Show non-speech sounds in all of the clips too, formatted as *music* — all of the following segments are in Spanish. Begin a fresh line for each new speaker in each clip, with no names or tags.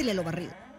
Pásele lo barrido.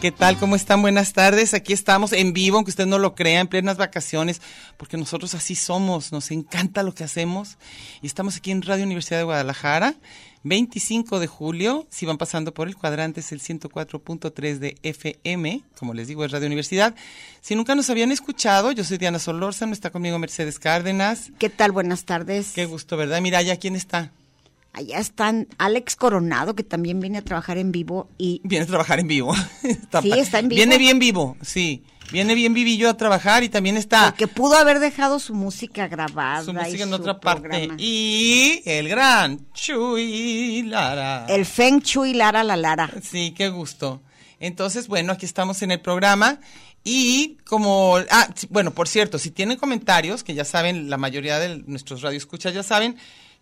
¿Qué tal? ¿Cómo están? Buenas tardes. Aquí estamos en vivo, aunque usted no lo crea, en plenas vacaciones, porque nosotros así somos, nos encanta lo que hacemos. Y estamos aquí en Radio Universidad de Guadalajara, 25 de julio. Si van pasando por el cuadrante, es el 104.3 de FM, como les digo, es Radio Universidad. Si nunca nos habían escuchado, yo soy Diana Solórzano, está conmigo Mercedes Cárdenas.
¿Qué tal? Buenas tardes.
Qué gusto, ¿verdad? Mira, ya quién está.
Allá están Alex Coronado, que también viene a trabajar en vivo, y
Viene a trabajar en vivo. *laughs*
Sí, está en vivo.
Viene bien vivo, sí. Viene bien vivillo a trabajar y también está
que pudo haber dejado su música grabada.
su
y
música en
su
otra parte. Y el gran Chuy Lara.
El Feng Shui Lara la Lara.
Sí, qué gusto. Entonces, bueno, aquí estamos en el programa. Y como, ah, bueno, por cierto, si tienen comentarios, que ya saben, la mayoría de nuestros radioescuchas ya saben,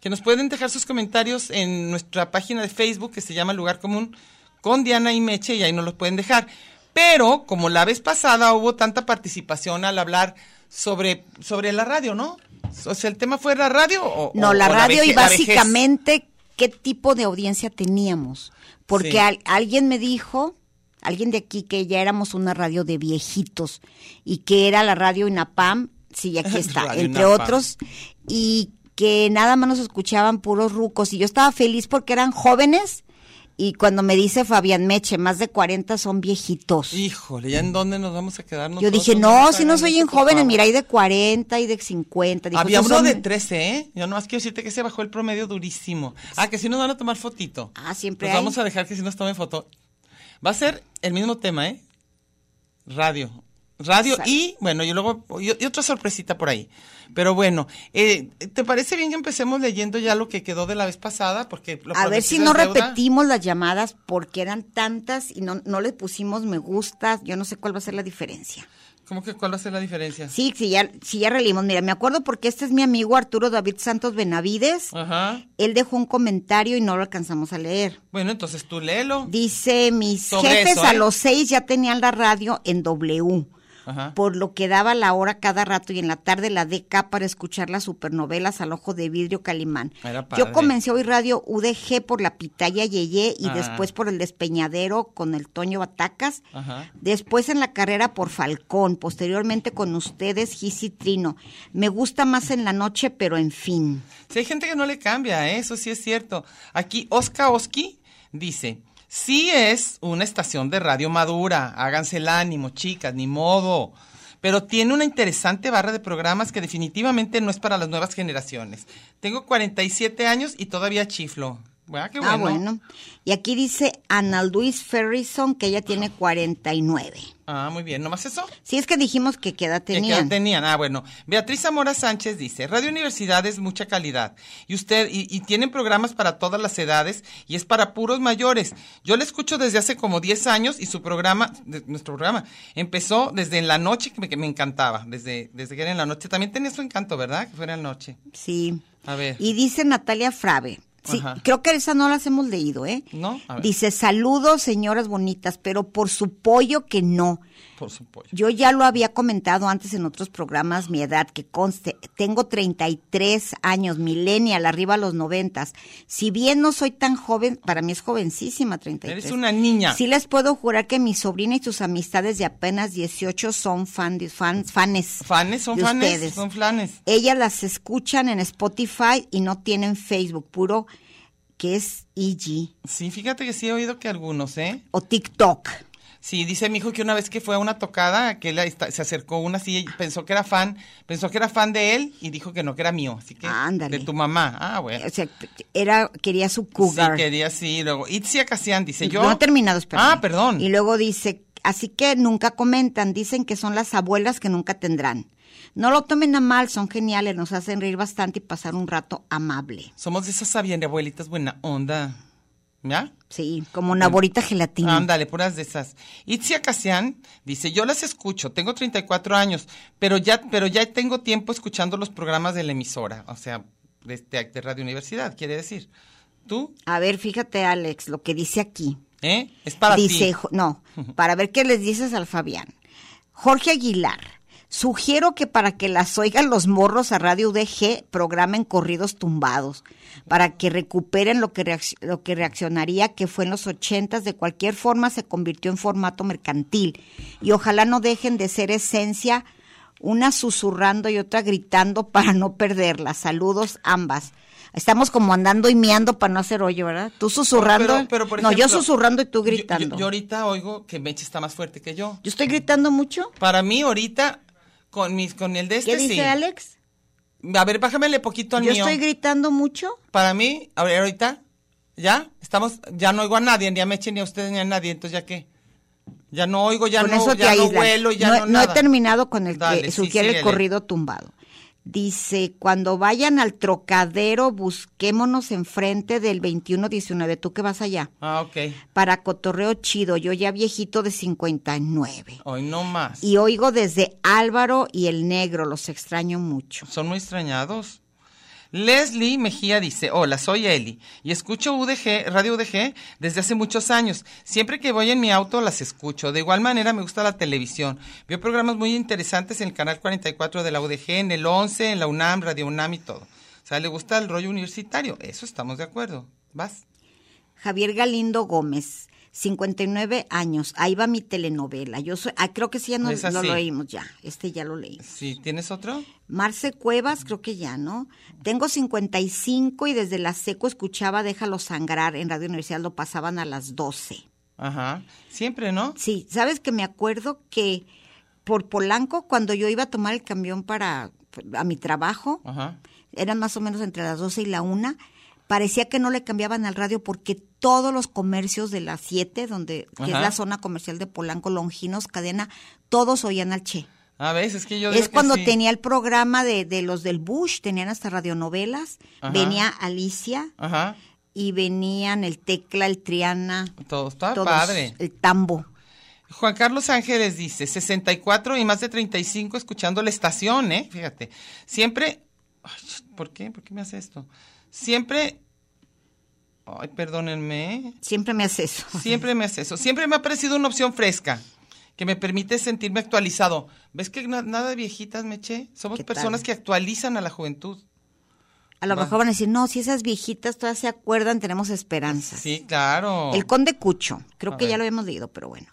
que nos pueden dejar sus comentarios en nuestra página de Facebook que se llama Lugar Común con Diana y Meche y ahí nos los pueden dejar. Pero como la vez pasada hubo tanta participación al hablar sobre, sobre la radio, ¿no? O sea, el tema fue la radio o
No, la
o
radio y
la
básicamente qué tipo de audiencia teníamos. Porque
Sí.
al- alguien me dijo, alguien de aquí, que ya éramos una radio de viejitos y que era la radio INAPAM, sí, aquí *laughs* está,
Radio
entre otros, y que nada más nos escuchaban puros rucos. Y yo estaba feliz porque eran jóvenes. Y cuando me dice Fabián Meche, más de 40 son viejitos.
Híjole, ¿ya en dónde nos vamos a quedar
Yo dije, no, si no soy en jóvenes,
favor".
mira, hay de 40 y de 50. Dijo,
Había
"Esos
uno
son-
de 13, ¿eh? Yo nomás quiero decirte que se bajó el promedio durísimo. Ah, que si nos van a tomar fotito.
Ah, siempre hay.
vamos a dejar que si nos tomen foto. Va a ser el mismo tema, ¿eh? Radio. Radio
Exacto.
y, bueno, y luego, y, y otra sorpresita por ahí. Pero bueno, eh, ¿te parece bien que empecemos leyendo ya lo que quedó de la vez pasada? Porque lo
A ver si no
deuda.
repetimos las llamadas porque eran tantas y no, no le pusimos me gusta. Yo no sé cuál va a ser la diferencia.
¿Cómo que cuál va a ser la diferencia?
Sí, sí, ya, sí, ya releímos. Mira, me acuerdo porque este es mi amigo Arturo David Santos Benavides.
Ajá.
Él dejó un comentario y no lo alcanzamos a leer.
Bueno, entonces tú léelo.
Dice, mis
Sobre
jefes
eso,
a
¿eh?
los seis ya tenían la radio en W.
Ajá.
por lo que daba la hora cada rato y en la tarde la DK para escuchar las supernovelas al ojo de vidrio Calimán. Yo comencé a oír radio UDG por la Pitaya Yeye y
Ah.
después por el Despeñadero con el Toño Batacas.
Ajá.
Después en la carrera por Falcón, posteriormente con ustedes Gisi Trino. Me gusta más en la noche, pero en fin.
Sí, hay gente que no le cambia, ¿eh? eso sí es cierto. Aquí Oscar Oski dice, sí es una estación de radio madura, háganse el ánimo, chicas, ni modo. Pero tiene una interesante barra de programas que definitivamente no es para las nuevas generaciones. Tengo 47 años y todavía chiflo. Qué
Ah,
bueno.
Y aquí dice Ana Luis Ferrison que ella tiene 49.
Ah, muy bien. ¿Nomás eso?
Sí, es que dijimos que qué edad
¿Qué- qué
tenían.
tenían? Ah, bueno. Beatriz Zamora Sánchez dice, Radio Universidad es mucha calidad. Y usted, y, y tienen programas para todas las edades y es para puros mayores. Yo le escucho desde hace como 10 años y su programa, de- nuestro programa, empezó desde en la noche, que me, que me encantaba. Desde, desde que era en la noche. También tenía su encanto, ¿verdad? Que fuera en la noche.
Sí.
A ver.
Y dice Natalia Frave. Sí,
Ajá.
creo que esa no las hemos leído, ¿eh?
¿No? A ver.
Dice, saludos, señoras bonitas, pero por su pollo que no.
Por.
Yo ya lo había comentado antes en otros programas, mi edad, que conste, tengo 33 años, millennial, arriba a los noventas. Si bien no soy tan joven, para mí es jovencísima, 33.
Eres una niña.
Sí les puedo jurar que mi sobrina y sus amistades de apenas 18 son fan, fans, fanes.
Fanes, son
de
fanes,
ustedes.
son flanes.
Ellas las escuchan en Spotify y no tienen Facebook, puro que es EG
Sí, fíjate que sí he oído que algunos, ¿eh?
o TikTok.
Sí, dice mi hijo que una vez que fue a una tocada, que él está- se acercó una así y pensó que era fan, pensó que era fan de él y dijo que no, que era mío, así que
Ándale.
de tu mamá. Ah, bueno.
O sea, era, quería su cougar.
Sí, quería sí, luego Itzia Casian dice yo.
No he terminado, espérame.
Ah, perdón.
Y luego dice, así que nunca comentan, dicen que son las abuelas que nunca tendrán. No lo tomen a mal, son geniales, nos hacen reír bastante y pasar un rato amable.
Somos de esas sabias abuelitas buena onda. ¿Ya?
Sí, como una borita gelatina.
Ándale, puras de esas. Itzia Casian dice, yo las escucho, tengo 34 años, pero ya, pero ya tengo tiempo escuchando los programas de la emisora, o sea, de, de- de Radio Universidad, quiere decir. ¿Tú?
A ver, fíjate, Alex, lo que dice aquí.
¿Eh? Es para
dice,
ti.
no, para ver qué les dices al Fabián. Jorge Aguilar, sugiero que para que las oigan los morros a Radio UDG programen corridos tumbados, para que recuperen lo que, reacc- lo que reaccionaría que fue en los ochentas, de cualquier forma se convirtió en formato mercantil. Y ojalá no dejen de ser esencia, una susurrando y otra gritando para no perderla. Saludos ambas. Estamos como andando y meando para no hacer hoyo, ¿verdad? Tú susurrando.
Pero- pero, por
no, yo susurrando y tú
yo- yo-
gritando.
Yo, ahorita oigo que Meche está más fuerte que yo.
¿Yo estoy gritando mucho?
Para mí ahorita, con mis, con el de este
¿Qué dice
sí.
Alex?
A ver, bájamele poquito al
¿Yo
mío.
estoy gritando mucho?
Para mí, a ver, ahorita, ya, estamos, ya no oigo a nadie, ni a Meche, ni a ustedes, ni a nadie, entonces ya qué. Ya no oigo, ya
con
no, ya no vuelo, ya
no,
no,
no he terminado con el
Dale,
que
sí,
sugiere el
síguele.
corrido tumbado. Dice, cuando vayan al trocadero, busquémonos enfrente del 2119. ¿Tú que vas allá?
Ah, ok.
Para cotorreo chido, yo ya viejito de 59.
Hoy no más.
Y oigo desde Álvaro y el negro, los extraño mucho.
Son muy extrañados. Leslie Mejía dice, hola, soy Eli y escucho UDG, Radio UDG desde hace muchos años. Siempre que voy en mi auto las escucho. De igual manera me gusta la televisión. Veo programas muy interesantes en el canal 44 de la UDG, en el 11, en la UNAM, Radio UNAM y todo. O sea, le gusta el rollo universitario. Eso estamos de acuerdo. Vas.
Javier Galindo Gómez, 59 años. Ahí va mi telenovela. Yo soy, ah, creo que sí ya no,
Es
lo leímos ya. Este ya lo leí.
Sí, ¿tienes otro?
Marce Cuevas, creo que ya, ¿no? Tengo 55 y desde la seco escuchaba Déjalo sangrar. En Radio Universidad lo pasaban a las 12.
Ajá. Siempre, ¿no?
Sí, sabes que me acuerdo que por Polanco, cuando yo iba a tomar el camión para a mi trabajo,
Ajá.
eran más o menos entre las 12 y la 1, parecía que no le cambiaban al radio porque todos los comercios de las 7, donde que es la zona comercial de Polanco, Longinos, Cadena, todos oían al Che.
A veces es que yo digo
Es
que
cuando
sí.
tenía el programa de, de los del Bush, tenían hasta radionovelas,
Ajá.
venía Alicia
Ajá.
y venían el Tecla, el Triana,
Todo está
todos,
padre.
el Tambo.
Juan Carlos Ángeles dice, 64 y más de 35 escuchando la estación, ¿eh? Fíjate. Siempre... Ay, ¿Por qué? ¿Por qué me hace esto? Siempre... Ay, perdónenme.
Siempre me hace eso.
Siempre me hace eso. Siempre me ha parecido una opción fresca que me permite sentirme actualizado. ¿Ves que na- nada de viejitas, Meche? Somos personas que actualizan a la juventud.
A lo
Va.
mejor van a decir, no, si esas viejitas todavía se acuerdan, tenemos esperanzas.
Sí, claro.
El Conde Cucho, creo
A
que ya lo habíamos leído, pero bueno.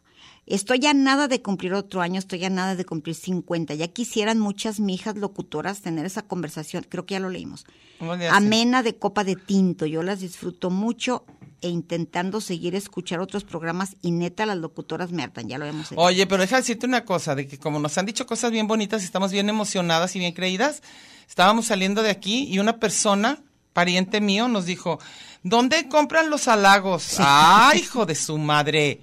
Estoy a nada de cumplir otro año, estoy a nada de cumplir 50. Ya quisieran muchas mijas locutoras tener esa conversación, creo que ya lo leímos. Amena de copa de tinto, yo las disfruto mucho e intentando seguir escuchar otros programas y neta las locutoras me hartan, ya lo habíamos hecho.
Oye, pero deja de decirte una cosa, de que como nos han dicho cosas bien bonitas estamos bien emocionadas y bien creídas, estábamos saliendo de aquí y una persona pariente mío, nos dijo, ¿dónde compran los halagos? ¡Ay, hijo de su madre!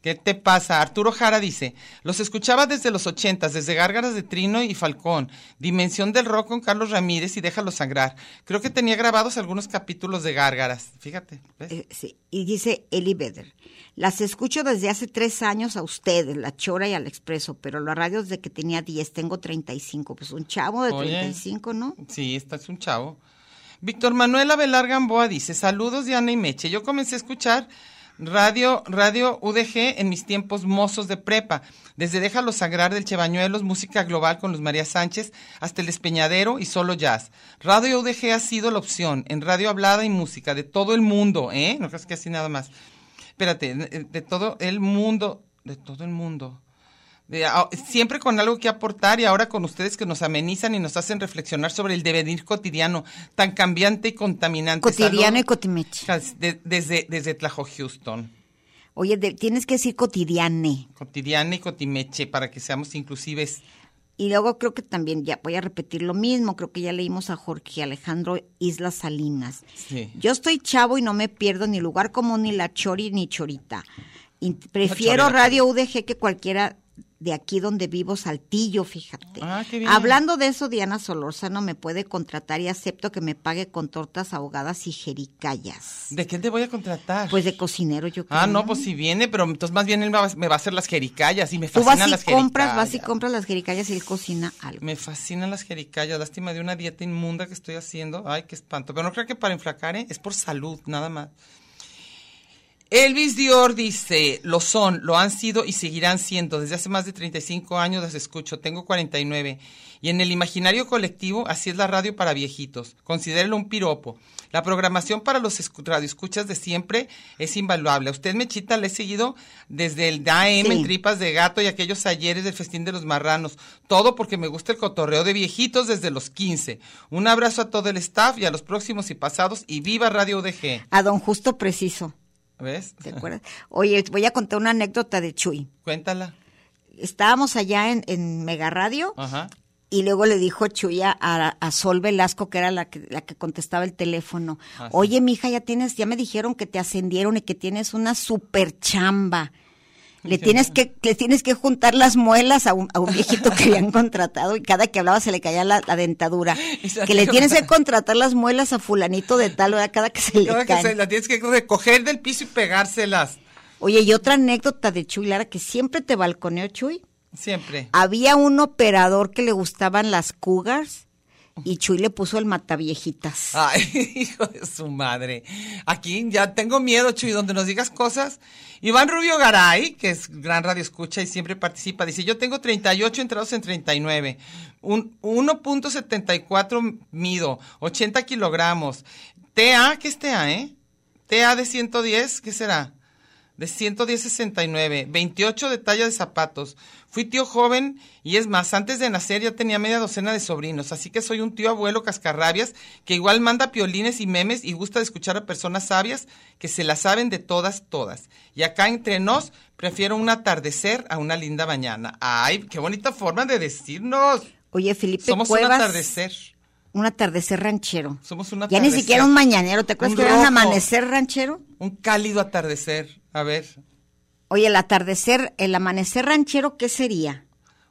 ¿Qué te pasa? Arturo Jara dice, los escuchaba desde los ochentas, desde Gárgaras de Trino y Falcón, Dimensión del Rock con Carlos Ramírez y Déjalo Sangrar. Creo que tenía grabados algunos capítulos de Gárgaras. Fíjate, ¿ves?
Eh, sí. Y dice Eli Beder, las escucho desde hace tres años a ustedes, La Chora y al Expreso, pero la radio desde que tenía 10, tengo 35. Pues un chavo de
Oye.
35, ¿no?
Sí, esta es un chavo. Víctor Manuel Avelar Gamboa dice, saludos Diana y Meche. Yo comencé a escuchar radio, radio UDG en mis tiempos mozos de prepa. Desde Déjalo Sagrar del Chebañuelos, música global con Luz María Sánchez, hasta El Espeñadero y solo jazz. Radio UDG ha sido la opción en radio hablada y música de todo el mundo, ¿eh? No creas que así nada más. Espérate, de todo el mundo, de todo el mundo. Ah, siempre con algo que aportar y ahora con ustedes que nos amenizan y nos hacen reflexionar sobre el devenir cotidiano tan cambiante y contaminante.
Cotidiano y cotimeche.
de- desde, desde Tlajo Houston.
Oye, de- tienes que decir cotidiane.
Cotidiana y cotimeche para que seamos inclusives.
Y luego creo que también, ya voy a repetir lo mismo, creo que ya leímos a Jorge Alejandro Islas Salinas.
Sí.
Yo estoy chavo y no me pierdo ni lugar común, ni la chori, ni chorita. Y prefiero
chori,
Radio UDG que cualquiera de aquí donde vivo, Saltillo, fíjate.
Ah, qué bien.
Hablando de eso, Diana Solórzano me puede contratar y acepto que me pague con tortas ahogadas y jericayas.
¿De qué te voy a contratar?
Pues de cocinero, yo creo.
Ah, no, pues si viene, pero entonces más bien él me va, a hacer las jericayas y me
Tú
fascinan
vas y
las
compras,
jericayas.
vas y compras las jericayas y él cocina algo.
Me fascinan las jericayas, lástima de una dieta inmunda que estoy haciendo. Ay, qué espanto. Pero no creo que para enflacar, ¿eh? es por salud, nada más. Elvis Dior dice, lo son, lo han sido y seguirán siendo. Desde hace más de 35 años las escucho, tengo 49. Y en el imaginario colectivo, así es la radio para viejitos. Considérelo un piropo. La programación para los escu- radioescuchas de siempre es invaluable. A usted, Mechita, le he seguido desde el AM
Sí.
en Tripas de Gato y aquellos ayeres del Festín de los Marranos. Todo porque me gusta el cotorreo de viejitos desde los 15. Un abrazo a todo el staff y a los próximos y pasados y viva Radio UDG.
A don Justo Preciso,
¿Ves?
¿te acuerdas? Oye, voy a contar una anécdota de Chuy.
Cuéntala.
Estábamos allá en, en Mega Radio
Ajá.
y luego le dijo Chuy a, a Sol Velasco, que era la que, la que contestaba el teléfono,
Ah, sí.
oye, mija, ya tienes, ya me dijeron que te ascendieron y que tienes una super chamba. Le tienes que, le tienes que juntar las muelas a un, a un viejito que habían *laughs* contratado y cada que hablaba se le caía la, la dentadura. Que le tienes que contratar las muelas a fulanito de tal, ¿verdad? Cada que se le
Cada que
caen.
se la tienes que recoger del piso y pegárselas.
Oye, y otra anécdota de Chuy Lara que siempre te balconeó Chuy.
Siempre.
Había un operador que le gustaban las cougars y Chuy le puso el mataviejitas.
Ay, *laughs* hijo de su madre. Aquí ya tengo miedo, Chuy, donde nos digas cosas. Iván Rubio Garay, que es gran radio escucha y siempre participa, dice, yo tengo 38 entrados en 39, un 1.74 mido, 80 kilogramos. TA, ¿qué es TA, eh? TA de 110, ¿qué será? De 110 69, 28 de talla de zapatos. Fui tío joven y es más, antes de nacer ya tenía media docena de sobrinos, así que soy un tío abuelo cascarrabias que igual manda piolines y memes y gusta de escuchar a personas sabias que se la saben de todas, todas. Y acá entre nos, prefiero un atardecer a una linda mañana. Ay, qué bonita forma de decirnos.
Oye, Felipe
Somos un atardecer.
un atardecer ranchero.
Somos un
Ya ni siquiera un mañanero, ¿te acuerdas
Un
que era un amanecer ranchero?
Un cálido atardecer. A ver,
Oye, el atardecer, el amanecer ranchero, ¿qué sería?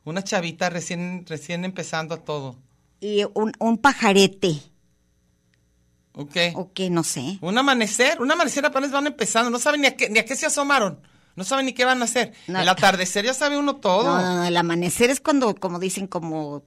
una chavita recién, recién empezando a todo.
Y un, un pajarete,
¿Ok?
o qué, no sé.
Un amanecer, un amanecer apenas van empezando, no saben ni a qué, ni a qué se asomaron, no saben ni qué van a hacer.
No.
El atardecer ya sabe uno todo.
No, no, el amanecer es cuando, como dicen, como,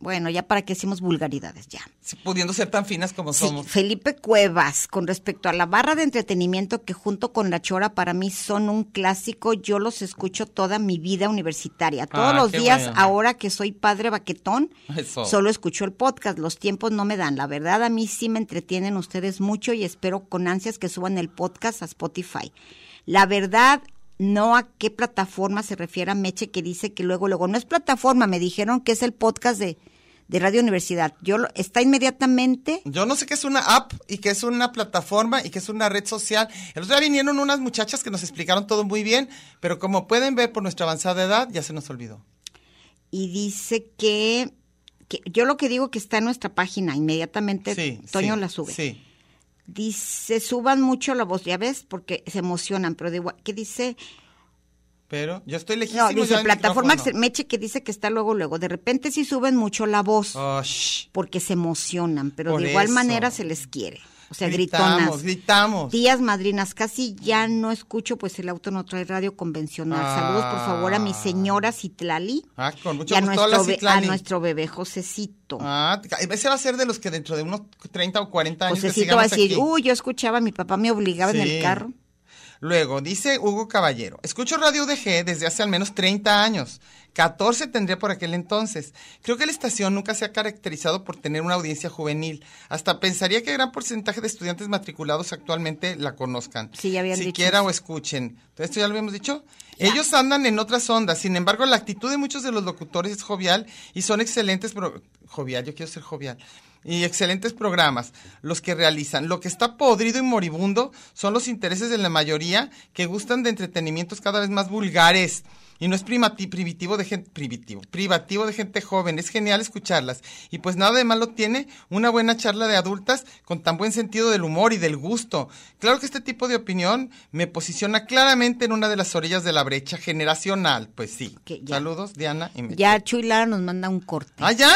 bueno, ya para qué decimos vulgaridades, ya.
Sí, Pudiendo ser tan finas como
Sí,
somos.
Felipe Cuevas, con respecto a la barra de entretenimiento que junto con la chora para mí son un clásico, yo los escucho toda mi vida universitaria. Todos
Ah,
los días,
bueno.
ahora que soy padre baquetón,
Eso.
solo escucho el podcast. Los tiempos no me dan. La verdad, a mí sí me entretienen ustedes mucho y espero con ansias que suban el podcast a Spotify. La verdad, no a qué plataforma se refiere a Meche que dice que luego, luego, no es plataforma, me dijeron que es el podcast de, de Radio Universidad. Yo lo- está inmediatamente
Yo no sé qué es una app y qué es una plataforma y qué es una red social. El otro día vinieron unas muchachas que nos explicaron todo muy bien, pero como pueden ver por nuestra avanzada edad, ya se nos olvidó.
y dice que que yo lo que digo que está en nuestra página, inmediatamente
Sí,
Toño
sí,
la sube.
Sí.
Dice, suban mucho la voz, ya ves, porque se emocionan, pero de igual, ¿qué dice?
Pero yo estoy lejísimo
No, dice plataforma. Meche que dice que está luego, luego. De repente sí suben mucho la voz
Oh,
porque se emocionan, pero
Por
de igual
eso.
manera se les quiere. O sea,
Gritamos,
gritonas.
gritamos.
Tías madrinas, casi ya no escucho, pues el auto no trae radio convencional. Saludos, por favor, a mi
Ah.
señora Citlali
Ah, con mucho
y a
gusto.
nuestro, a nuestro bebé Josecito.
Ah, ese va a ser de los que dentro de unos 30 o 40 años que
Josecito va a decir,
aquí.
uy, yo escuchaba, mi papá me obligaba en el carro.
Luego, dice Hugo Caballero, escucho Radio UDG desde hace al menos 30 años. 14 tendría por aquel entonces. Creo que la estación nunca se ha caracterizado por tener una audiencia juvenil. Hasta pensaría que gran porcentaje de estudiantes matriculados actualmente la conozcan.
Sí, ya habían
Siquiera o escuchen. ¿esto ya lo habíamos dicho? Ellos andan en otras ondas. Sin embargo, la actitud de muchos de los locutores es jovial y son excelentes. Pro jovial, yo quiero ser jovial. Y excelentes programas los que realizan. Lo que está podrido y moribundo son los intereses de la mayoría que gustan de entretenimientos cada vez más vulgares. Y no es primati- primitivo de gente, privativo, privativo de gente joven. Es genial escucharlas. Y pues nada de malo tiene una buena charla de adultas con tan buen sentido del humor y del gusto. Claro que este tipo de opinión me posiciona claramente en una de las orillas de la brecha generacional. Pues sí. Saludos, Diana y.
Ya Chuy Lara nos manda un corte.
Ah, ya.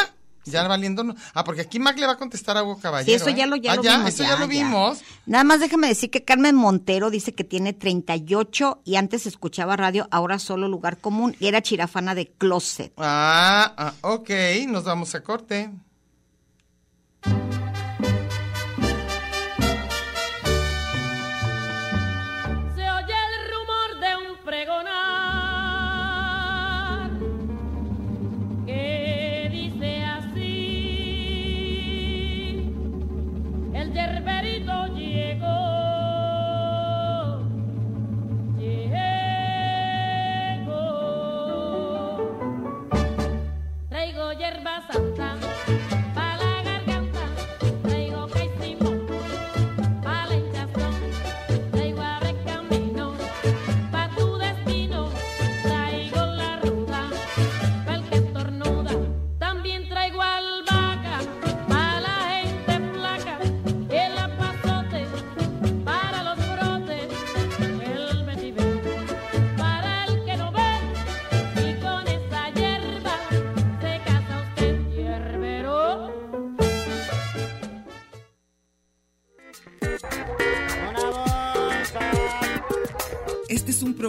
Ya valiendo. no- Ah, porque aquí Mac le va a contestar a Hugo
Sí,
Caballero.
eso ya
¿eh?
lo, ya
Ah,
lo
ya,
vimos.
Eso ya, lo vimos.
Nada más déjame decir que Carmen Montero dice que tiene 38 y antes escuchaba radio, ahora solo lugar común y era chirafana de closet.
Ah, ah, ok. Nos vamos a corte.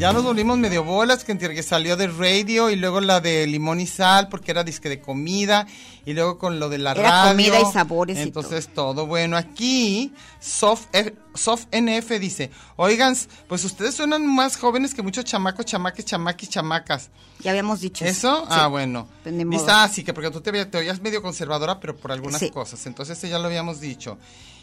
Ya nos volvimos medio bolas que salió de radio y luego la de limón y sal porque era disque de comida y luego con lo de la
Era
radio.
comida y sabores y
Entonces todo. bueno. Aquí Soft, F- Soft NF dice, oigan, pues ustedes suenan más jóvenes que muchos chamacos, chamaques, chamaquis, chamacas.
Ya habíamos dicho
¿Eso?
Sí.
Ah, bueno.
Pues
Dice, ah, sí, que porque tú te, te oías medio conservadora, pero por algunas
Sí.
cosas. Entonces, ese ya lo habíamos dicho.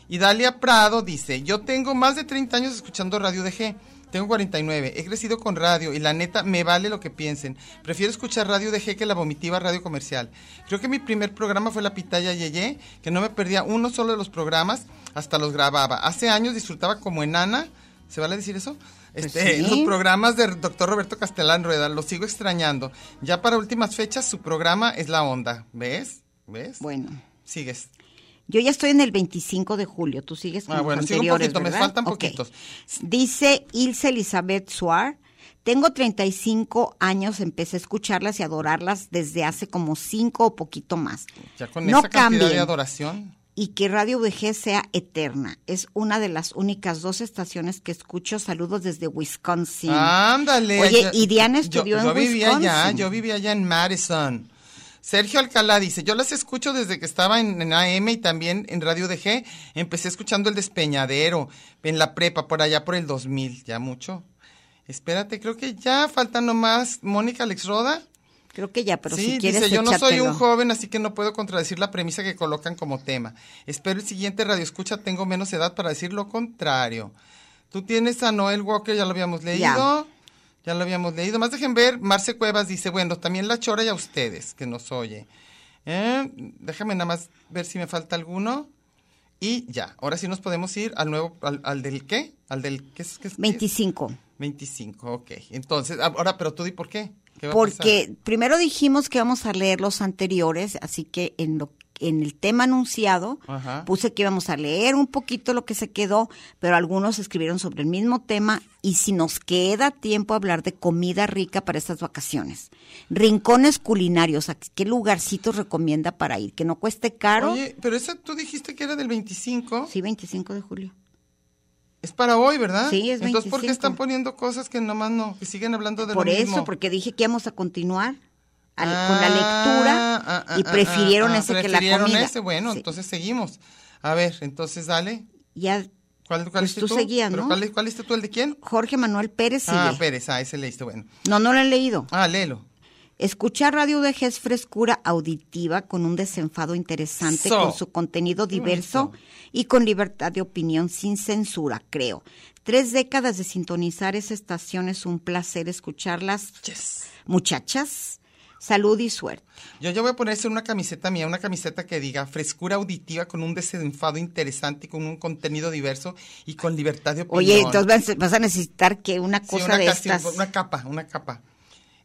Y Dalia Prado dice, yo tengo más de 30 años escuchando Radio DG. Tengo 49. He crecido con radio y la neta me vale lo que piensen. Prefiero escuchar Radio DG que la vomitiva radio comercial. Creo que mi primer programa fue La Pitaya Yeye, que no me perdía uno solo de los programas, hasta los grababa. Hace años disfrutaba como enana. ¿Se vale decir eso? Este,
Pues sí.
Los programas del doctor Roberto Castellán Rueda, lo sigo extrañando. Ya para últimas fechas, su programa es la onda. ¿Ves? ¿Ves?
Bueno,
Sigues.
yo ya estoy en el 25 de julio. Tú sigues con
Ah,
los
bueno, sigo un poquito, me faltan poquitos.
Dice Ilse Elizabeth Suar. Tengo 35 años, empecé a escucharlas y adorarlas desde hace como 5 o poquito más.
Ya con
no
esa cantidad de adoración.
y que Radio VG sea eterna. Es una de las únicas dos estaciones que escucho. Saludos desde Wisconsin.
Ándale.
Oye,
yo-
y Diana
yo-
estudió
yo,
en
vivía allá,
Wisconsin.
yo vivía allá en Madison. Sergio Alcalá dice, yo las escucho desde que estaba en, en AM y también en Radio DG. Empecé escuchando el Despeñadero en la prepa, por allá por el 2000, ya mucho. Espérate, creo que ya falta nomás Mónica Alex Roda.
Creo que ya, pero
sí,
si quieres
dice, yo no soy un
échatelo".
joven, así que no puedo contradecir la premisa que colocan como tema. Espero el siguiente radio escucha, tengo menos edad para decir lo contrario. Tú tienes a Noel Walker, ya lo habíamos leído. Ya, lo habíamos leído. Más dejen ver, Marce Cuevas dice, bueno, también la chora y a ustedes, que nos oye. Eh, Déjame nada más ver si me falta alguno. Y ya, ahora sí nos podemos ir al nuevo, al, al del qué, al del qué es, qué es- qué es?
25.
25, ok. Entonces, ahora, pero tú di por qué. ¿Qué va a
Porque primero dijimos que íbamos a leer los anteriores, así que en lo en el tema anunciado
Ajá.
puse que íbamos a leer un poquito lo que se quedó, pero algunos escribieron sobre el mismo tema y si nos queda tiempo hablar de comida rica para estas vacaciones. Rincones culinarios, ¿a ¿qué lugarcitos recomienda para ir? Que no cueste caro.
Oye, pero esa tú dijiste que era del 25.
Sí, 25 de julio.
Es para hoy, ¿verdad?
Sí, es
Entonces, ¿por qué
25.
están poniendo cosas que nomás no, que siguen hablando de
Por
lo
eso,
mismo?
porque dije que íbamos a continuar al-
Ah,
con la lectura
ah, ah,
y
ah,
prefirieron
ah,
ese que la
prefirieron
comida.
ese, bueno,
Sí.
entonces seguimos. A ver, entonces dale.
Ya
¿Cuál, cuál
Pues tú
tú?
seguías,
¿Pero
¿no?
¿Cuál, cuál tú, el de quién?
Jorge Manuel Pérez sigue.
Ah, Pérez, ah, ese leíste, bueno.
No, no lo he leído.
Ah, léelo.
Escuchar Radio DG es frescura auditiva con un desenfado interesante,
So.
con su contenido diverso y con libertad de opinión sin censura, creo. Tres décadas de sintonizar esa estación es un placer escucharlas.
Yes.
Muchachas, salud y suerte.
Yo ya voy a ponerse una camiseta mía, una camiseta que diga frescura auditiva con un desenfado interesante y con un contenido diverso y con libertad de opinión.
Oye, entonces vas- vas a necesitar que una
Sí,
cosa
una
de estas.
Una capa, una capa.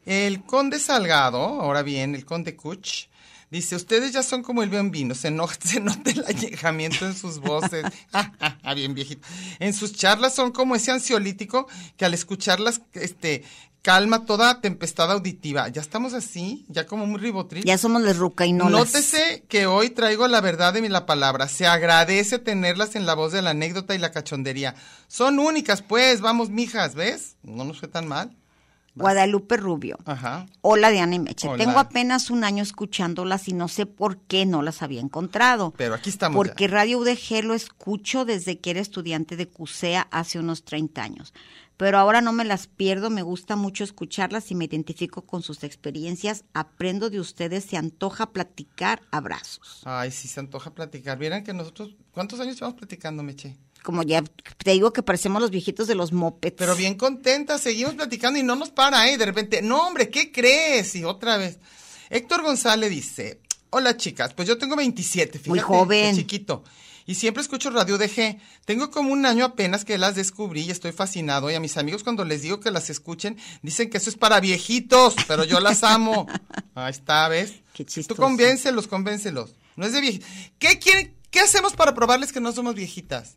El conde Salgado, ahora bien, el conde Kuch, dice, ustedes ya son como el bambino, se, no, *laughs* se nota el alejamiento en sus voces. *laughs* Ah, bien viejito. En sus charlas son como ese ansiolítico que al escucharlas, este, calma toda tempestad auditiva. Ya estamos así, ya como muy ribotril.
Ya somos las rucainolas.
Nótese que hoy traigo la verdad de la palabra. Se agradece tenerlas en la voz de la anécdota y la cachondería. Son únicas, pues, vamos, mijas, ¿ves? No nos fue tan mal.
Guadalupe Rubio.
Ajá.
Hola Diana y Meche.
Hola.
Tengo apenas un año escuchándolas y no sé por qué no las había encontrado.
Pero aquí estamos
Porque
ya.
Radio UDG lo escucho desde que era estudiante de CUSEA hace unos 30 años. Pero ahora no me las pierdo, me gusta mucho escucharlas y me identifico con sus experiencias. Aprendo de ustedes, se antoja platicar. Abrazos.
Ay, sí, se antoja platicar. Vieran que nosotros, ¿cuántos años llevamos platicando, Meche?
Como ya te digo que parecemos los viejitos de los mopeds.
Pero bien contentas, seguimos platicando y no nos para, ¿eh? De repente, no, hombre, ¿qué crees? Y otra vez. Héctor González dice, hola chicas, pues yo tengo 27, fíjate.
Muy joven.
chiquito. Y siempre escucho Radio DG. Tengo como un año apenas que las descubrí y estoy fascinado. Y a mis amigos cuando les digo que las escuchen, dicen que eso es para viejitos, pero yo las amo. *laughs* Ahí está, ¿ves?
Qué
Tú
chistoso.
convéncelos, convéncelos. No es de viejitos. ¿Qué quieren? ¿Qué hacemos para probarles que no somos viejitas?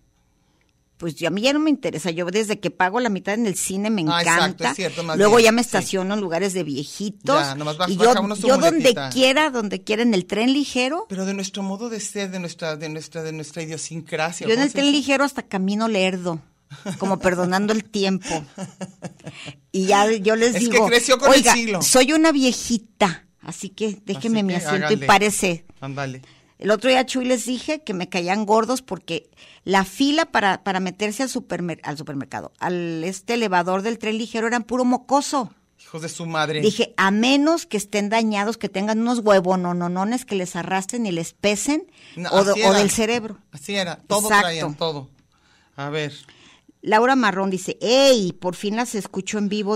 Pues yo, a mí ya no me interesa. Yo desde que pago la mitad en el cine me
Ah,
encanta.
exacto, es cierto, más
Luego
bien,
ya me
sí.
estaciono en lugares de viejitos.
Ya, nomás baj-
y yo,
baja
donde quiera, donde quiera, en el tren ligero.
Pero de nuestro modo de ser, de nuestra, de nuestra, de nuestra idiosincrasia.
Yo en
¿cómo
el tren ligero hasta camino lerdo, como perdonando el tiempo. *laughs* Y ya yo les
Es que
digo,
creció con el
oiga,
siglo".
soy una viejita, así que déjeme
Así
mi
que
asiento y parece.
Ándale.
El otro día, Chuy, les dije que me caían gordos porque la fila para, para meterse al, supermer- al supermercado, al este elevador del tren ligero, eran puro mocoso.
Hijos de su madre.
Dije, a menos que estén dañados, que tengan unos huevononones que les arrastren y les pesen,
No,
o, o del cerebro.
Así era. Todo
Exacto.
traían, todo. A ver.
Laura Marrón dice, ¡Ey! Por fin las escucho en vivo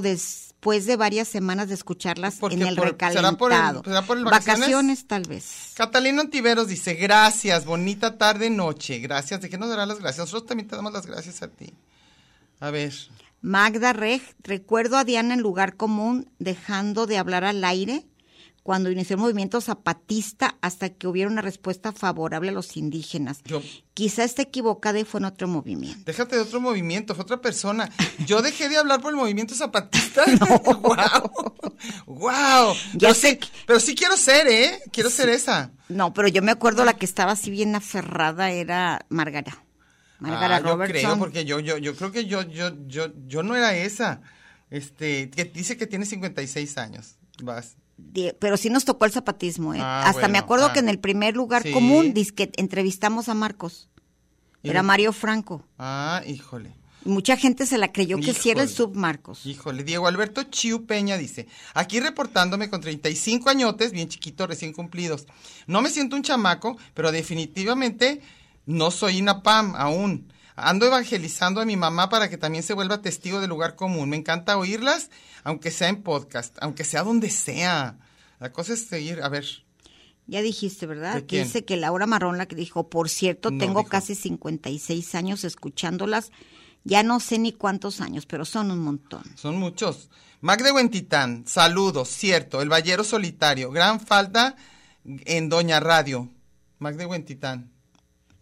después de varias semanas de escucharlas
Porque
en el
por-
recalentado.
¿será por el- será por el vacaciones?
tal vez.
Catalina Antiveros dice, gracias, bonita tarde, noche. Gracias. ¿De qué nos dará las gracias? Nosotros también te damos las gracias a ti. A ver.
Magda Reg, recuerdo a Diana en lugar común dejando de hablar al aire cuando inició el movimiento zapatista hasta que hubiera una respuesta favorable a los indígenas.
Yo-
Quizá esté equivocada y fue en otro movimiento.
Déjate de otro movimiento, fue otra persona. Yo dejé de hablar por el movimiento zapatista. *laughs* wow. Wow. Pero
sé
sí,
que-
pero sí quiero ser, ¿eh? Quiero ser esa.
No, pero yo me acuerdo la que estaba así bien aferrada era Margara. Margara
Ah, yo
Robertson.
creo, porque yo, yo, yo creo que yo, yo, yo, yo no era esa. Este, que dice que tiene 56 años. Vas.
Pero sí nos tocó el zapatismo, ¿eh?
Ah,
Hasta me acuerdo
ah.
que en el primer lugar
Sí.
común que entrevistamos a Marcos. Era Mario Franco.
Ah, híjole.
Mucha gente se la creyó que sí era el
Híjole.
sub Marcos.
Híjole, Diego Alberto Chiu Peña dice, aquí reportándome con 35 añotes, bien chiquitos, recién cumplidos. No me siento un chamaco, pero definitivamente no soy INAPAM aún. Ando evangelizando a mi mamá para que también se vuelva testigo del lugar común. Me encanta oírlas, aunque sea en podcast, aunque sea donde sea. La cosa es seguir, a ver,
Ya dijiste, ¿verdad?
¿De
Que dice que Laura Marrón la que dijo, por cierto,
No,
tengo
dijo.
casi 56 años escuchándolas. Ya no sé ni cuántos años, pero son un montón.
son muchos. Mac de Huentitán, saludos, cierto, el Ballero Solitario, gran falta en Doña Radio. Mac de Huentitán,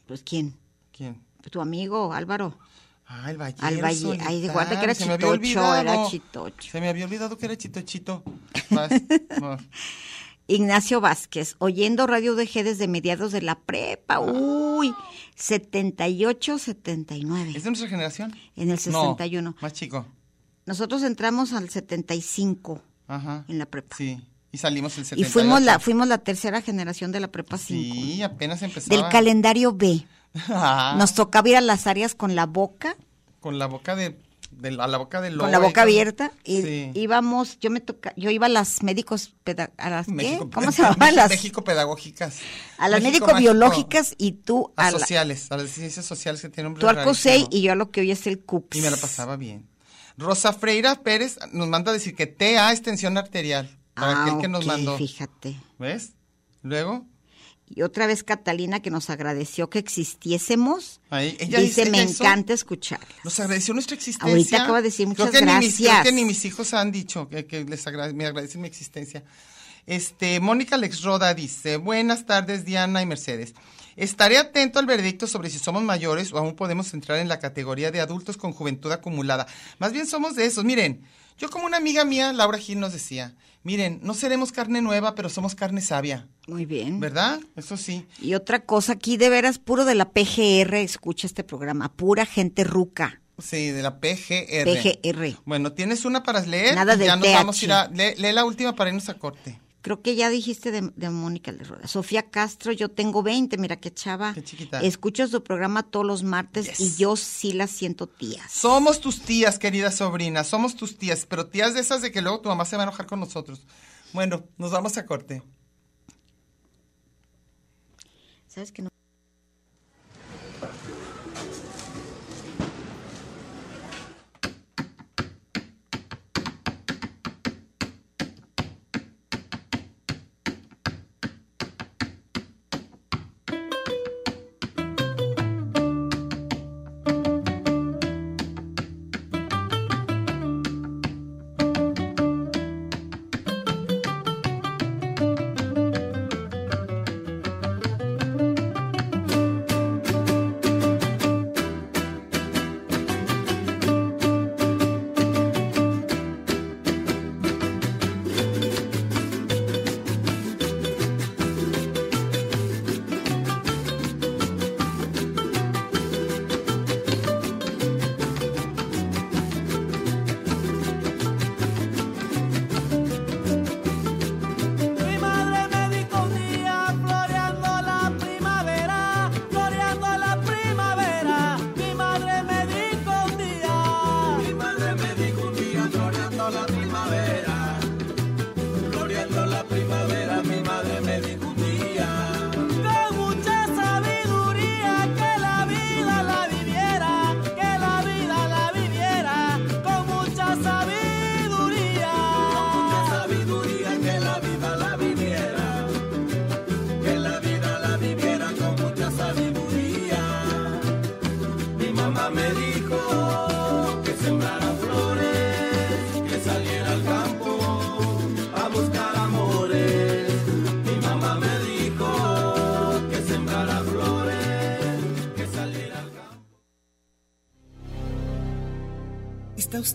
Pues quién?
¿quién?
Tu amigo Álvaro.
Ah, el Ballero
Al Valle- ay, de guarda que era Chitocho, era. Chitocho.
Se me había olvidado que era Chitochito. *laughs* Vas, vas.
Ignacio Vázquez, oyendo Radio DG desde mediados de la prepa. Uy, 78, 79.
¿Es de nuestra generación?
En el 61.
No, más chico.
Nosotros entramos al 75
Ajá.
en la prepa.
Sí. Y salimos el
Y
78.
fuimos la, fuimos la tercera generación de la prepa 5.
Sí, apenas empezaba.
Del calendario B. Nos tocaba ir a las áreas con la boca,
Con la boca de, a la boca del
con la boca abierta. Y
Sí.
íbamos, yo me toca, yo iba a las médicos, peda- a las, ¿qué? ¿Cómo *laughs* se llamaban las?
México pedagógicas.
A las
México
médico-biológicas y tú
A
a la,
sociales, a las ciencias sociales que tienen un
tú al COSEI y yo a lo que hoy es el CUPS.
Y me la pasaba bien. Rosa Freira Pérez nos manda a decir que TA extensión arterial. Para
Ah,
aquel que nos mandó.
fíjate.
¿Ves? Luego,
Y otra vez Catalina que nos agradeció que existiésemos.
ahí, ella
dice,
dice,
me
ella
encanta escucharla.
Nos agradeció nuestra existencia.
Ahorita acaba de decir,
Creo
muchas
que Ni mis, creo
gracias.
que ni mis hijos han dicho que, que les agra- me agradecen mi existencia. Este, Mónica Alex Roda dice, buenas tardes Diana y Mercedes. Estaré atento al veredicto sobre si somos mayores o aún podemos entrar en la categoría de adultos con juventud acumulada. Más bien somos de esos. Miren, yo como una amiga mía, Laura Gil, nos decía, miren, no seremos carne nueva, pero somos carne sabia.
Muy bien.
¿Verdad? Eso sí.
Y otra cosa, aquí de veras, puro de la PGR, escucha este programa, pura gente ruca.
Sí, de la PGR.
PGR.
Bueno, ¿tienes una para leer?
Nada
Y
del
ya nos
TH.
vamos a ir a... Lee, lee la última para irnos a corte.
Creo que ya dijiste de, de Mónica de Roda. Sofía Castro, yo tengo 20, mira qué chava.
Qué chiquita.
Escucho su programa todos los martes
Yes.
y yo sí la siento tías.
Somos tus tías, querida sobrina, somos tus tías, pero tías de esas de que luego tu mamá se va a enojar con nosotros. Bueno, nos vamos a corte.
¿Sabes que no?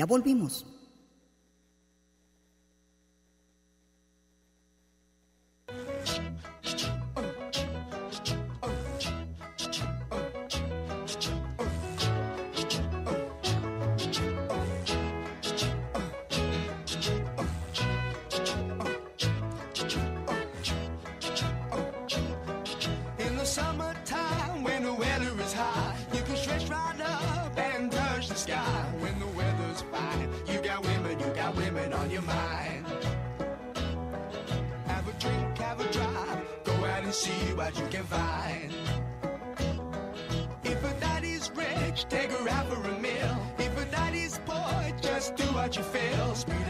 Ya volvimos.
Your mind. Have a drink, have a drive, go out and see what you can find. If a daddy's rich, take her out for a meal. If a daddy's poor, just do what you feel. Speed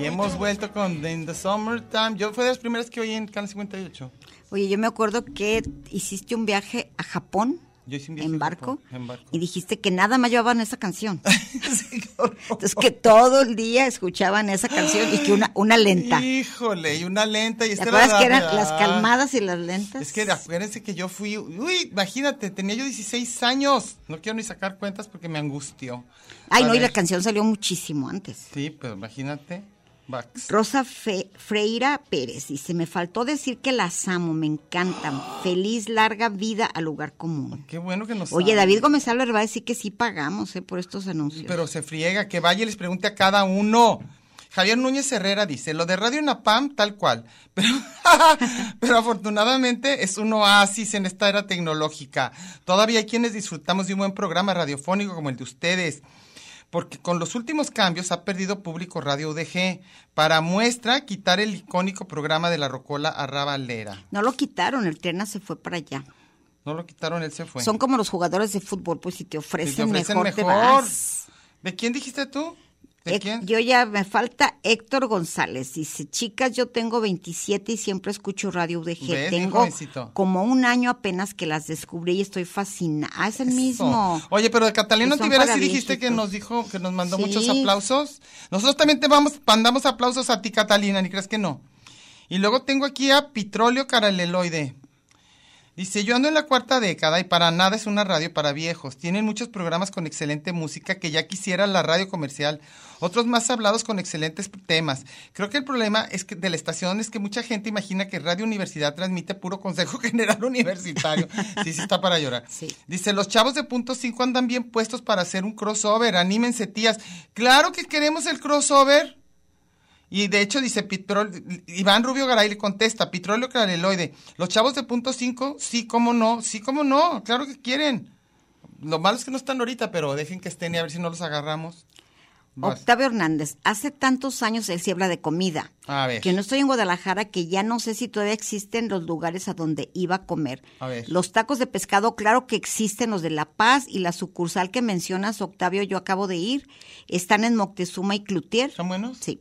Y hemos vuelto con In the Summertime. Yo fue de las primeras que oí en Canal 58.
Oye, yo me acuerdo que hiciste un viaje a Japón
Yo hice un viaje
en
a
barco,
Japón, en barco.
y dijiste que nada más llevaban esa canción. *laughs*
Sí.
Entonces que todo el día escuchaban esa canción y que una, una lenta.
Híjole, y una lenta. Y
¿Te acuerdas que eran
la-
las calmadas y las lentas?
Es que acuérdense que yo fui, uy, imagínate, tenía yo 16 años. No quiero ni sacar cuentas porque me angustió.
Ay,
A
no, y la canción salió muchísimo antes.
Sí, pero imagínate.
Rosa Fe- Freira Pérez dice, me faltó decir que las amo, me encantan. Feliz larga vida al lugar común.
Qué bueno que nos
Oye,
sabe.
David Gómez Álvarez va a decir que sí pagamos eh, por estos anuncios.
Pero se friega, que vaya y les pregunte a cada uno. Javier Núñez Herrera dice, lo de Radio Napam, tal cual. *laughs* Pero, pero afortunadamente es un oasis en esta era tecnológica. Todavía hay quienes disfrutamos de un buen programa radiofónico como el de ustedes. Porque con los últimos cambios ha perdido público Radio UDG. Para muestra, quitar el icónico programa de la Rocola Arrabalera.
No lo quitaron, el Trena se fue para allá.
No lo quitaron, él se fue.
Son como los jugadores de fútbol, pues si te
Si
ofrecen,
te ofrecen
mejor, te
mejor.
vas.
¿De quién dijiste tú? ¿De
Hec-
quién?
Yo ya me falta Héctor González. Dice, chicas, yo tengo 27 y siempre escucho Radio UDG.
¿Ves, mi
tengo como un año apenas que las descubrí y estoy fascinada. Ah, es el
Eso.
mismo.
Oye, pero de Catalina
para
sí dijiste que nos dijo, que nos mandó
Sí.
muchos aplausos. Nosotros también te vamos, mandamos aplausos a ti, Catalina, ni crees que no. Y luego tengo aquí a Petróleo Caraleloide. Dice, yo ando en la cuarta década y para nada es una radio para viejos. Tienen muchos programas con excelente música que ya quisiera la radio comercial. Otros más hablados con excelentes temas. Creo que el problema es que de la estación es que mucha gente imagina que Radio Universidad transmite puro consejo *laughs* general universitario. *laughs* Sí, sí está para llorar.
Sí.
Dice, los chavos de punto 5 andan bien puestos para hacer un crossover. Anímense, tías. Claro que queremos el crossover. Y de hecho dice Petróleo, Iván Rubio Garay le contesta, Petróleo Clareloide, los chavos de punto 5, sí, cómo no, sí, cómo no, claro que quieren. Lo malo es que no están ahorita, pero dejen que estén y a ver si no los agarramos. Vas.
Octavio Hernández, hace tantos años él sí habla de comida.
A ver.
Que no estoy en Guadalajara, que ya no sé si todavía existen los lugares a donde iba a comer.
A ver.
Los tacos de pescado, claro que existen los de La Paz y la sucursal que mencionas, Octavio, yo acabo de ir. Están en Moctezuma y Cloutier.
¿Son buenos?
Sí,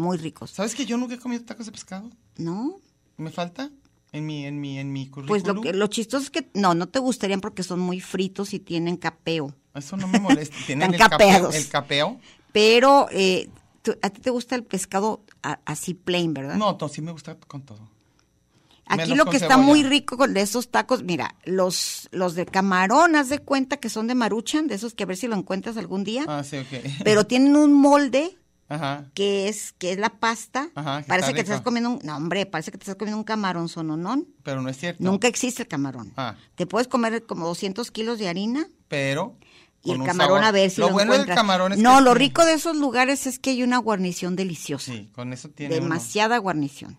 muy ricos.
¿Sabes que yo nunca he comido tacos de pescado?
¿No?
¿Me falta? En mi, en mi, en mi currículum.
Pues lo, que, lo chistoso es que no, no te gustarían porque son muy fritos y tienen capeo.
Eso no me molesta. *laughs* Tienen
Están
el capeo,
capeados.
el capeo.
Pero eh, tú- a ti te gusta el pescado a- así plain, ¿verdad?
No, no, sí me gusta con todo.
Aquí lo que está
cebolla.
muy rico con de esos tacos, mira, los, los de camarón, haz de cuenta que son de maruchan, de esos que a ver si lo encuentras algún día,
Ah, sí, ok.
pero tienen un molde
Ajá.
que es que es la pasta.
Ajá, que
parece que te estás comiendo un, no hombre, parece que te estás comiendo un camarón sononón.
Pero no es cierto.
Nunca existe el camarón.
Ah.
Te puedes comer como 200 kilos de harina,
Pero,
Y el camarón a ver si
lo
lo,
bueno del
encuentras.
camarón es que
no, lo rico de esos lugares es que hay una guarnición deliciosa.
Sí, con eso tiene uno.
Demasiada guarnición.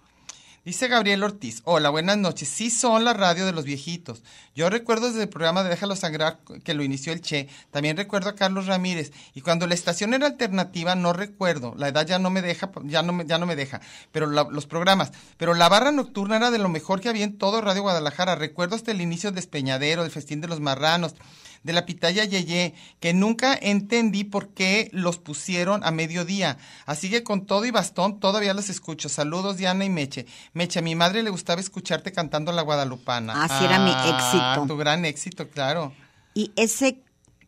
Dice Gabriel Ortiz, hola, buenas noches. Sí son la radio de los viejitos. Yo recuerdo desde el programa de Déjalo Sangrar que lo inició el Che. También recuerdo a Carlos Ramírez. Y cuando la estación era alternativa, no recuerdo. La edad ya no me deja, ya no me, ya no me deja. Pero la- los programas. Pero la barra nocturna era de lo mejor que había en todo Radio Guadalajara. Recuerdo hasta el inicio de Espeñadero, del Festín de los Marranos, de la Pitaya Yeye, que nunca entendí por qué los pusieron a mediodía. Así que con todo y bastón todavía los escucho. Saludos Diana y Meche. Meche, a mi madre le gustaba escucharte cantando la guadalupana.
Ah, sí, era mi éxito.
Tu gran éxito, claro.
Y ese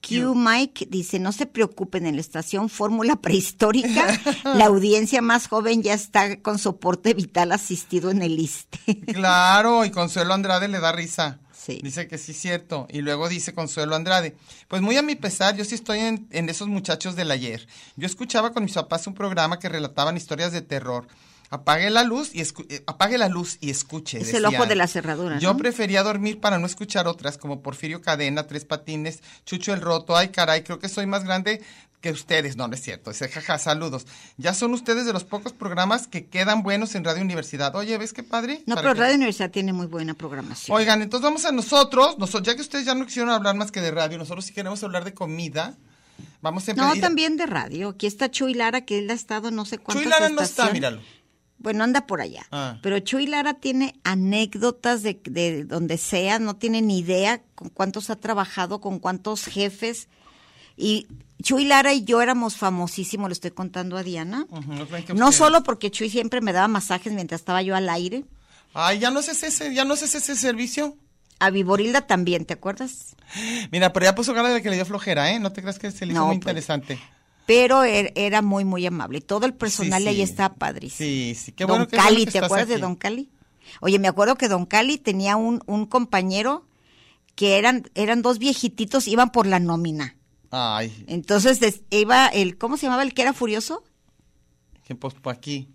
Q Mike dice, no se preocupen, en la estación Fórmula Prehistórica, *laughs* la audiencia más joven ya está con soporte vital asistido en el ISTE.
Claro, y Consuelo Andrade le da risa.
Sí.
Dice que sí, cierto. Y luego dice Consuelo Andrade. Pues muy a mi pesar, yo sí estoy en, en esos muchachos del ayer. Yo escuchaba con mis papás un programa que relataban historias de terror. Apague la luz y escu- eh, apague la luz y escuche.
Es el ojo de la cerradura,
Yo prefería dormir para no escuchar otras como Porfirio Cadena, Tres Patines, Chucho el Roto. Ay, caray, creo que soy más grande que ustedes. No, no es cierto. Dice, jaja, saludos. Ya son ustedes de los pocos programas que quedan buenos en Radio Universidad. Oye, ¿ves qué padre?
No, pero
que-
Radio Universidad tiene muy buena programación.
Oigan, entonces vamos a nosotros, nosotros, ya que ustedes ya no quisieron hablar más que de radio, nosotros sí queremos hablar de comida. Vamos a
no,
empezar.
también de radio. Aquí está Chuy Lara, que él ha estado no sé cuántas
Chuy Lara no está, míralo.
Bueno, anda por allá.
Ah.
Pero Chuy Lara tiene anécdotas de, de donde sea, no tiene ni idea con cuántos ha trabajado, con cuántos jefes. Y Chuy Lara y yo éramos famosísimos, le estoy contando a Diana.
No
solo porque Chuy siempre me daba masajes mientras estaba yo al aire.
Ay, ya no sé ese, ya no sé ese servicio.
A Viborilda también, ¿te acuerdas?
Mira, pero ya puso ganas de que le dio flojera, ¿eh? No te creas que se le hizo
No,
muy
pues.
interesante.
Pero er- era muy, muy amable. Y todo el personal
Sí,
ahí está padrísimo.
Sí, sí, qué
Don
bueno
Cali,
que
¿te acuerdas de. Don Cali? Oye, me acuerdo que Don Cali tenía un, un compañero que eran, eran dos viejititos, iban por la nómina.
Ay,
Entonces iba el, ¿cómo se llamaba el que era furioso?
que pues por aquí.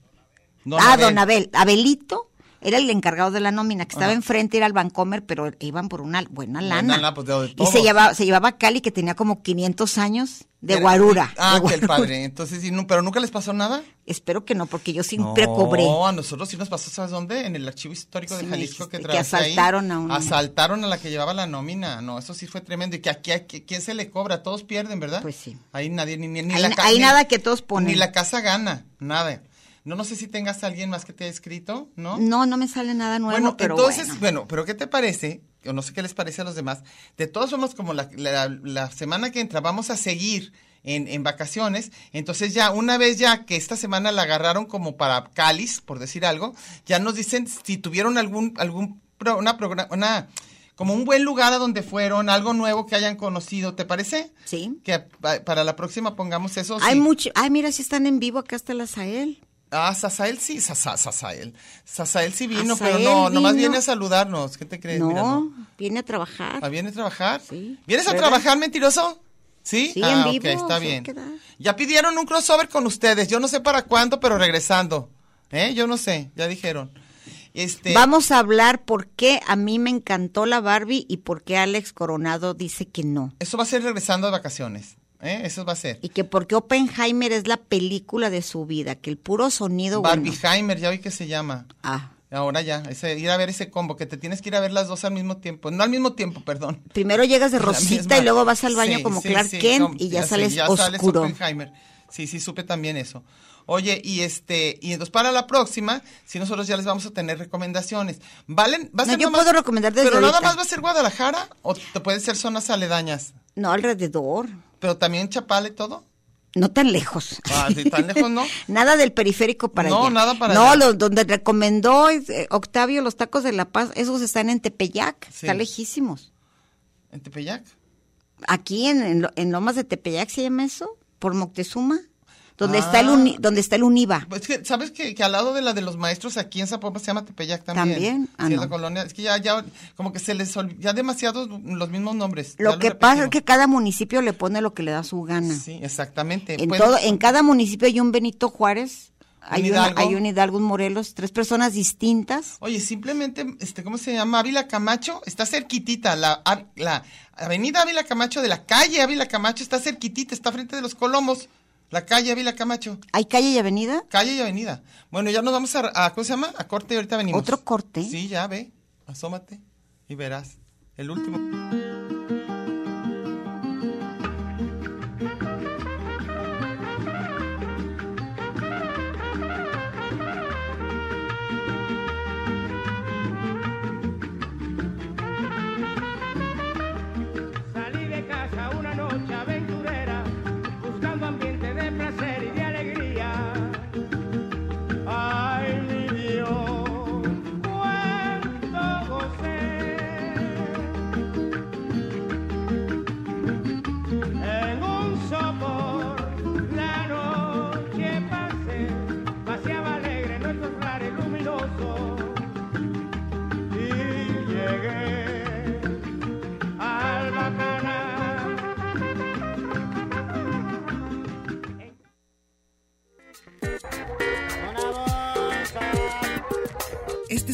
ah, don Abel. Abelito era el encargado de la nómina, que estaba enfrente, era el Vancomer, pero iban por una buena
Buena
lana.
lana, pues, de-
y se llevaba, se llevaba a Cali, que tenía como 500 años, de
Era-
guarura.
Ah,
de
que el padre. Entonces, sí, no, pero nunca les pasó nada.
Espero que no, porque yo siempre
no,
cobré.
a nosotros sí nos pasó, ¿sabes dónde? En el archivo histórico de
Sí,
Jalisco que
que
ahí.
asaltaron a una.
Asaltaron a la que llevaba la nómina. No, eso sí fue tremendo. Y que aquí, aquí ¿quién se le cobra? Todos pierden, ¿verdad?
Pues sí.
Ahí nadie, ni, ni, ni
Ahí
la
ahí
ni-
nada que todos ponen.
Ni la casa gana, nada. No, no sé si tengas a alguien más que te haya escrito, ¿no?
No, no me sale nada nuevo,
Bueno,
pero
entonces,
bueno.
bueno. pero ¿qué te parece? O no sé qué les parece a los demás. De todos somos como la, la- la semana que entra vamos a seguir en, en vacaciones. Entonces ya, una vez ya que esta semana la agarraron como para cáliz, por decir algo, ya nos dicen si tuvieron algún, algún, pro- una programa, una, como un buen lugar a donde fueron, algo nuevo que hayan conocido, ¿te parece?
Sí.
Que pa- para la próxima pongamos eso.
Hay
sí.
mucho. Ay, mira, si están en vivo, acá está la Sael.
Ah, Sasael sí, Sasa- Sasael. Sasael sí vino,
Asael
pero no, nomás viene a saludarnos. ¿Qué te crees?
No,
Mira, no.
viene a trabajar.
Ah, ¿Viene a trabajar?
Sí.
¿Vienes a trabajar, mentiroso? ¿Sí?
Sí,
ah,
en vivo,
ok, está bien. Ya pidieron un crossover con ustedes. Yo no sé para cuándo, pero regresando. ¿Eh? Yo no sé, ya dijeron. Este,
Vamos a hablar por qué a mí me encantó la Barbie y por qué Alex Coronado dice que no.
Eso va a ser regresando de vacaciones. ¿Eh? Eso va a ser.
Y que porque Oppenheimer es la película de su vida, que el puro sonido. bueno.
Barbieheimer, ya vi que se llama.
Ah,
Ahora ya, ese, ir a ver ese combo, que te tienes que ir a ver las dos al mismo tiempo. No al mismo tiempo, perdón.
primero llegas de *laughs* Rosita y luego vas al baño
Sí,
como
sí,
Clark
sí,
Kent y ya sales
ya sales
oscuro.
Oppenheimer. Sí, sí, supe también eso. Oye, y este, y entonces para la próxima, si nosotros ya les vamos a tener recomendaciones. ¿Valen? ¿Va a
No,
ser
yo
nomás-
puedo recomendar desde
Pero nada más va a ser Guadalajara o te pueden ser zonas aledañas,
No, alrededor.
Pero también Chapala y todo.
No tan lejos.
Ah, sí, tan lejos no. *laughs*
Nada del periférico para
No,
allá.
nada para
No,
allá.
lo- donde recomendó eh, Octavio los tacos de La Paz, esos están en Tepeyac,
Sí.
están lejísimos.
¿En Tepeyac?
Aquí en, en, en Lomas de Tepeyac se llama eso, por Moctezuma, donde
Ah.
está el uni- donde está el Univa.
Pues que, ¿sabes que, que al lado de la de los maestros aquí en Zapopan se llama Tepeyac también?
¿También? Ah,
sí, es
no.
la colonia. Es que ya, ya, como que se les ya demasiados los mismos nombres.
Lo que pasa es que cada municipio le pone lo que le da su gana.
Sí, exactamente.
En
Pues,
todo, en cada municipio hay un Benito Juárez Hay,
¿Un
una-
Hidalgo?
hay un Hidalgo, Morelos, tres personas distintas.
Oye, simplemente, este, ¿cómo se llama? Ávila Camacho está cerquitita. La, la avenida Ávila Camacho de la calle Ávila Camacho está cerquitita, está frente de los Colomos. La calle Ávila Camacho.
¿Hay calle y avenida?
Calle y avenida. Bueno, ya nos vamos a, a- ¿cómo se llama? A corte y ahorita venimos.
¿Otro corte?
Sí, ya ve. Asómate y verás. El último.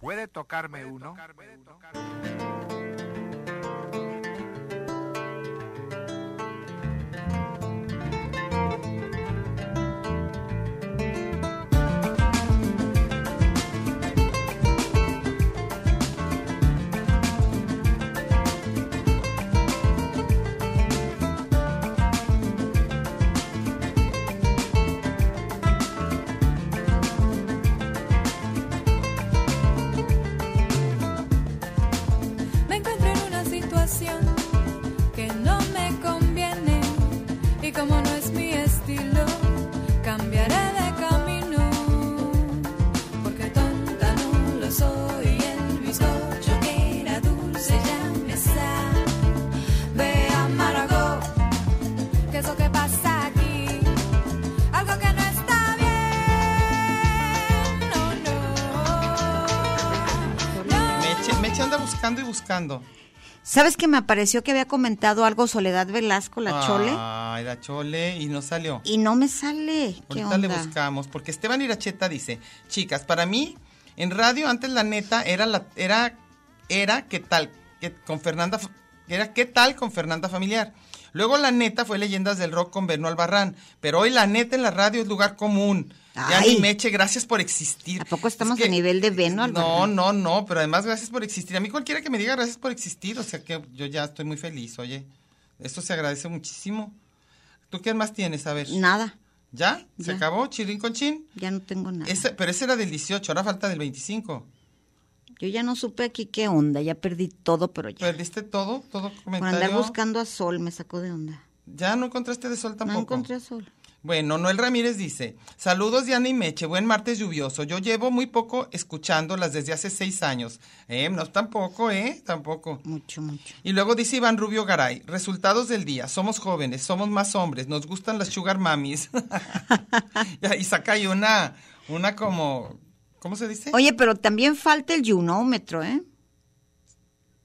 ¿Puede tocarme uno?
Me
buscando.
¿Sabes que me apareció que había comentado algo Soledad Velasco, la Chole?
Ay, la Chole, y no salió.
Y no me sale. ¿Qué
Ahorita le
onda?
buscamos, porque Esteban Iracheta dice, chicas, para mí, en radio antes la neta era la, era, era qué tal, que con Fernanda, era qué tal con Fernanda Familiar. Luego la neta fue Leyendas del Rock con Bernal Albarrán, pero hoy la neta en la radio es lugar común. Ya
Ay.
ni Meche, gracias por existir.
¿A poco estamos
Es que-
a nivel de Beno
No, no, no, pero además gracias por existir. A mí cualquiera que me diga gracias por existir, o sea que yo ya estoy muy feliz, oye. Esto se agradece muchísimo. ¿Tú qué más tienes? A ver.
Nada,
¿Ya? ¿Se
Ya.
acabó? ¿Chirín con chin?
ya no tengo nada.
Ese- pero ese era del 18, ahora falta del 25.
Yo ya no supe aquí qué onda, ya perdí todo, pero ya.
¿Perdiste todo? ¿Todo
Por
comentario?
andar buscando a Sol me sacó de onda.
¿Ya no encontraste de sol tampoco?
No encontré a Sol.
Bueno, Noel Ramírez dice, saludos Diana y Meche, buen martes lluvioso. Yo llevo muy poco escuchándolas desde hace seis años. Eh, no, tampoco, ¿eh? Tampoco.
Mucho, mucho.
Y luego dice Iván Rubio Garay, resultados del día, somos jóvenes, somos más hombres, nos gustan las sugar mamis. *laughs* y saca ahí una, una como, ¿cómo se dice?
Oye, pero también falta el yunómetro, ¿eh?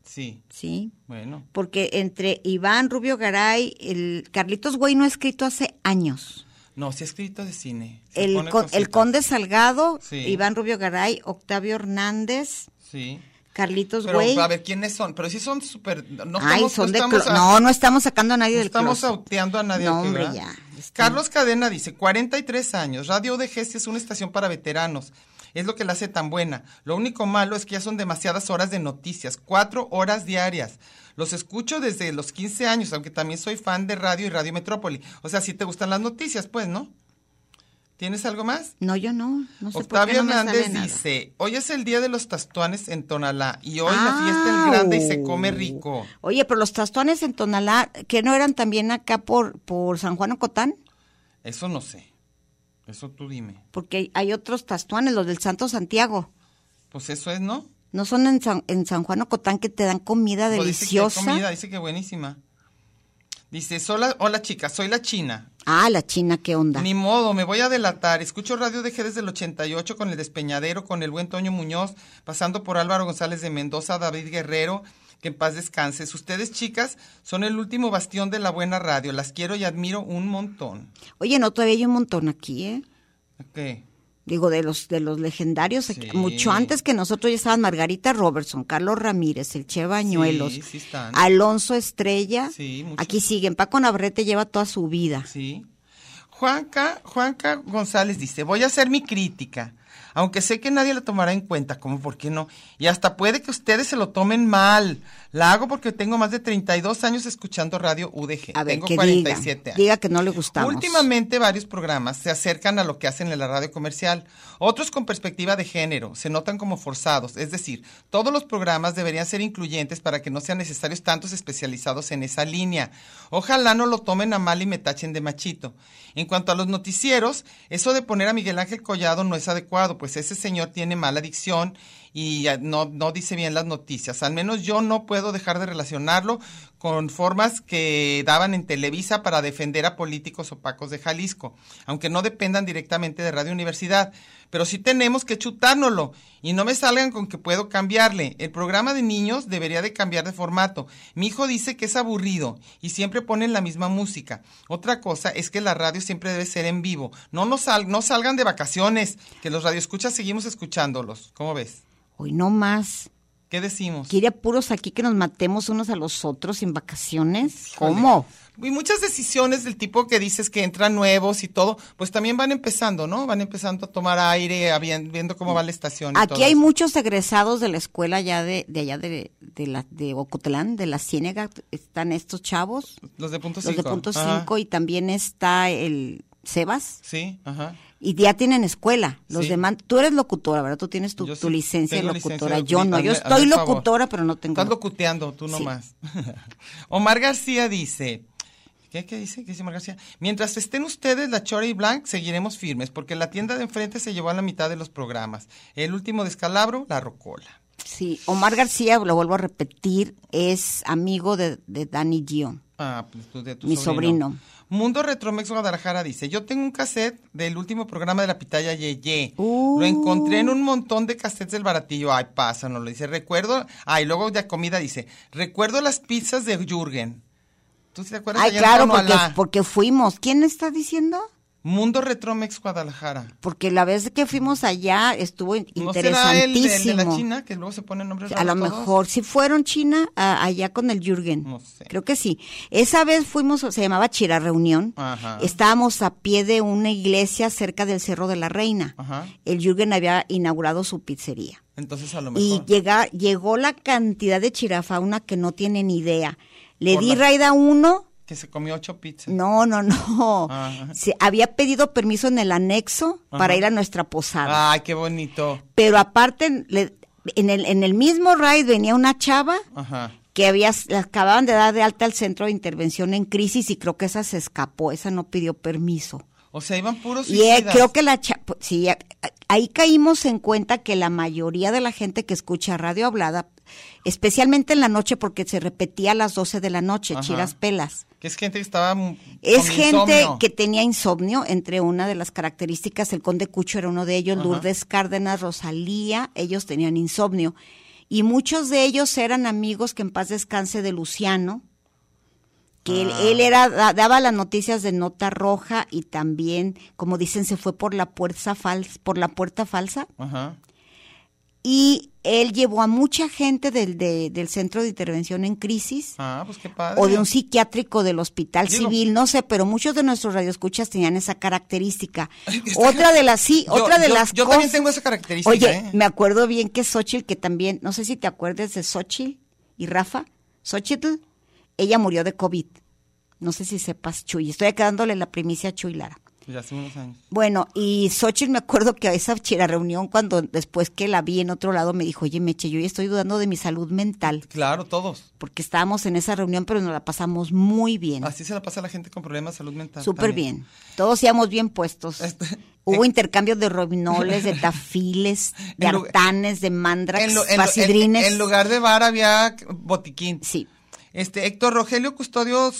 Sí,
Sí.
bueno.
Porque entre Iván Rubio Garay, el Carlitos Güey no ha escrito hace años.
No, sí escrito de cine. Se
El, con- el Conde Salgado,
Sí.
Iván Rubio Garay, Octavio Hernández,
Sí.
Carlitos
Pero
Güey.
a ver quiénes son, pero sí son súper no
Ay,
estamos,
son
no
de
estamos
clo-
a-
No, no estamos sacando a nadie
no
del
estamos
closet.
auteando a nadie
No, hombre, ya.
Carlos Cadena dice, 43 años, Radio de Gesti es una estación para veteranos. Es lo que la hace tan buena. Lo único malo es que ya son demasiadas horas de noticias, cuatro horas diarias. Los escucho desde los 15 años, aunque también soy fan de radio y Radio Metrópoli. O sea, si te gustan las noticias, pues, ¿no? ¿Tienes algo más?
No, yo no. No sé
Octavio
no
Hernández dice, hoy es el día de los tastuanes en Tonalá y hoy la fiesta es grande y se come rico.
Oye, pero los tastuanes en Tonalá, ¿que no eran también acá por, por San Juan Ocotán?
Eso no sé. Eso tú dime.
Porque hay, otros tastuanes, los del Santo Santiago.
Pues eso es, ¿no?
¿No son en San, en San Juan Ocotán que te dan comida
Pues dice que
deliciosa?
comida, dice que buenísima. Dice, hola, hola chica, soy la China.
Ah, la China, ¿qué onda?
Ni modo, me voy a delatar. Escucho Radio DG desde el 88 con el Despeñadero, con el buen Toño Muñoz, pasando por Álvaro González de Mendoza, David Guerrero, que en paz descanses. Ustedes, chicas, son el último bastión de la buena radio. Las quiero y admiro un montón.
Oye, no, todavía hay un montón aquí, ¿eh?
¿Qué?
Digo, de los de los legendarios, aquí,
Sí.
mucho antes que nosotros ya estaban Margarita Robertson, Carlos Ramírez, el Che Bañuelos,
Sí, sí están.
Alonso Estrella. Aquí siguen. Paco Navarrete lleva toda su vida.
Sí. Juanca, Juanca González dice, voy a hacer mi crítica, aunque sé que nadie la tomará en cuenta, como por qué no, y hasta puede que ustedes se lo tomen mal. La hago porque tengo más de 32 años escuchando radio UDG.
A ver,
tengo
que
47
diga,
años.
diga que no le gustamos.
Últimamente varios programas se acercan a lo que hacen en la radio comercial, otros con perspectiva de género, se notan como forzados, es decir, todos los programas deberían ser incluyentes para que no sean necesarios tantos especializados en esa línea. Ojalá no lo tomen a mal y me tachen de machito. En cuanto a los noticieros, eso de poner a Miguel Ángel Collado no es adecuado, pues ese señor tiene mala dicción y no, no dice bien las noticias. Al menos yo no puedo dejar de relacionarlo con formas que daban en Televisa para defender a políticos opacos de Jalisco, aunque no dependan directamente de Radio Universidad. Pero sí tenemos que chutárnoslo y no me salgan con que puedo cambiarle. El programa de niños debería de cambiar de formato. Mi hijo dice que es aburrido y siempre ponen la misma música. Otra cosa es que la radio siempre debe ser en vivo. No, nos sal- no salgan de vacaciones, que los radioescuchas seguimos escuchándolos. ¿Cómo ves?
Hoy no más.
¿Qué decimos?
¿Quiere puros aquí que nos matemos unos a los otros sin vacaciones? ¿Cómo?
Y muchas decisiones del tipo que dices que entran nuevos y todo, pues también van empezando, ¿no? Van empezando a tomar aire, a bien- viendo cómo va la estación. y
Aquí
todo
hay
eso.
muchos egresados de la escuela ya de, de allá de, de, la, de Ocotlán, de la Ciénega. Están estos chavos,
Los de punto
los de
5.
punto 5, y también está el Sebas.
Sí, ajá.
Y ya tienen escuela. Los
Sí.
demás, tú eres locutora, ¿verdad? Tú tienes tu, tu
sí
licencia de locutora.
licencia
yo no, yo estoy locutora, pero no tengo.
Estás locuteando, tú
Sí.
nomás. *laughs* Omar García dice, ¿qué, qué dice? ¿Qué dice Omar García? Mientras estén ustedes, la Chora y Blanc, seguiremos firmes, porque la tienda de enfrente se llevó a la mitad de los programas. El último descalabro, la Rocola.
Sí, Omar García, lo vuelvo a repetir, es amigo de, de Danny Gio.
Ah, pues tú de tu
Mi sobrino.
Mundo Retromex Guadalajara dice, yo tengo un cassette del último programa de la pitaya Yeye.
Uh.
Lo encontré en un montón de cassettes del baratillo. Ay, pasa, no lo dice. Recuerdo, ay, luego de comida dice, recuerdo las pizzas de Jürgen. ¿Tú sí te acuerdas?
Ay, claro, porque, porque fuimos. ¿Quién está diciendo?
Mundo Retromex Guadalajara.
Porque la vez que fuimos allá estuvo
¿No será el, el
interesantísimo.
de la China, que luego se pone nombres
A lo mejor, si fueron China, a- allá con el Jürgen.
No sé.
Creo que sí. Esa vez fuimos, se llamaba Chira Reunión.
Ajá.
Estábamos a pie de una iglesia cerca del Cerro de la Reina.
Ajá.
El Jürgen había inaugurado su pizzería.
Entonces a lo
Y
mejor.
llega, llegó la cantidad de chirafauna que no tienen idea. Le
Por
di
la-
raida uno.
Que se comió ocho pizzas.
No, no, no.
Ajá.
Se, había pedido permiso en el anexo para ir a nuestra posada.
Ay, qué bonito.
Pero aparte, le- en, el, en el mismo ride venía una chava
Ajá.
que había, la acababan de dar de alta al centro de intervención en crisis y creo que esa se escapó, esa no pidió permiso.
O sea, iban puros
Y eh, creo que la cha- pues, sí, ahí caímos en cuenta que la mayoría de la gente que escucha radio hablada, especialmente en la noche porque se repetía a las 12 de la noche,
Ajá.
chiras pelas.
Que es gente que estaba...
Es gente que tenía insomnio, entre una de las características, el conde Cucho era uno de ellos,
Ajá.
Lourdes Cárdenas, Rosalía, ellos tenían insomnio. Y muchos de ellos eran amigos que en paz descanse de Luciano, que él,
Ah.
él era, da- daba las noticias de nota roja y también, como dicen, se fue por la puerta falsa, por la puerta falsa.
Ajá.
y él llevó a mucha gente del, de- del Centro de Intervención en Crisis
Ah, pues qué padre.
o de un psiquiátrico del Hospital
Digo-
Civil, no sé, pero muchos de nuestros radioescuchas tenían esa característica. *laughs* Otra de las, sí,
Yo-
otra de
yo-
las
yo
cosas.
también tengo esa característica,
Oye,
¿eh?
me acuerdo bien que Xochitl, que también, no sé si te acuerdas de Xochitl y Rafa, Xochitl, ella murió de COVID. No sé si sepas, Chuy. Estoy acá dándole la primicia a Chuy Lara.
Ya hace unos años.
Bueno, y Xochitl me acuerdo que a esa chira reunión, cuando después que la vi en otro lado, me dijo, oye, Meche, yo ya estoy dudando de mi salud mental,
Claro, todos.
porque estábamos en esa reunión, pero nos la pasamos muy bien.
Así se la pasa a la gente con problemas de salud mental.
Súper bien. Todos íbamos bien puestos.
Este-
Hubo intercambios de robinoles, de *laughs* tafiles, de artanes, de mandrax,
En, lo- en lo- en-
pasidrines.
en lugar de bar había botiquín.
Sí.
Este, Héctor Rogelio Custodio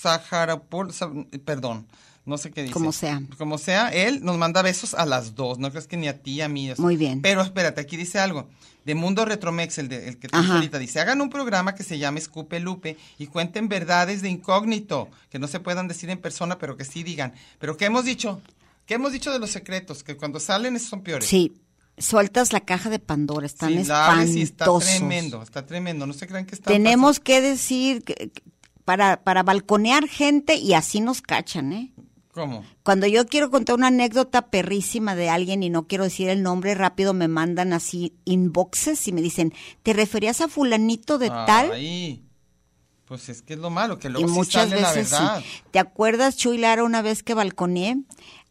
Sajarapol, Sa- perdón, no sé qué dice.
Como sea.
Como sea, él nos manda besos a las dos, no crees que ni a ti, a mí.
Muy bien.
Pero espérate, aquí dice algo. De Mundo Retromex, el, de- el que
Ajá.
ahorita dice, hagan un programa que se llame Escupe Lupe y cuenten verdades de incógnito, que no se puedan decir en persona, pero que sí digan. Pero ¿qué hemos dicho? ¿Qué hemos dicho de los secretos? Que cuando salen esos son peores.
Sí. Sueltas la caja de Pandora, están
Sí, la y está
espantosos.
tremendo, está tremendo. No se crean que está
Tenemos que decir que- para, para balconear gente y así nos cachan, ¿eh?
¿Cómo?
Cuando yo quiero contar una anécdota perrísima de alguien y no quiero decir el nombre rápido, me mandan así inboxes y me dicen, ¿te referías a fulanito de tal?
Ay, pues es que es lo malo, que
y
luego sí
muchas
la
veces
verdad.
sí. ¿Te acuerdas, Chuy Lara, una vez que balconeé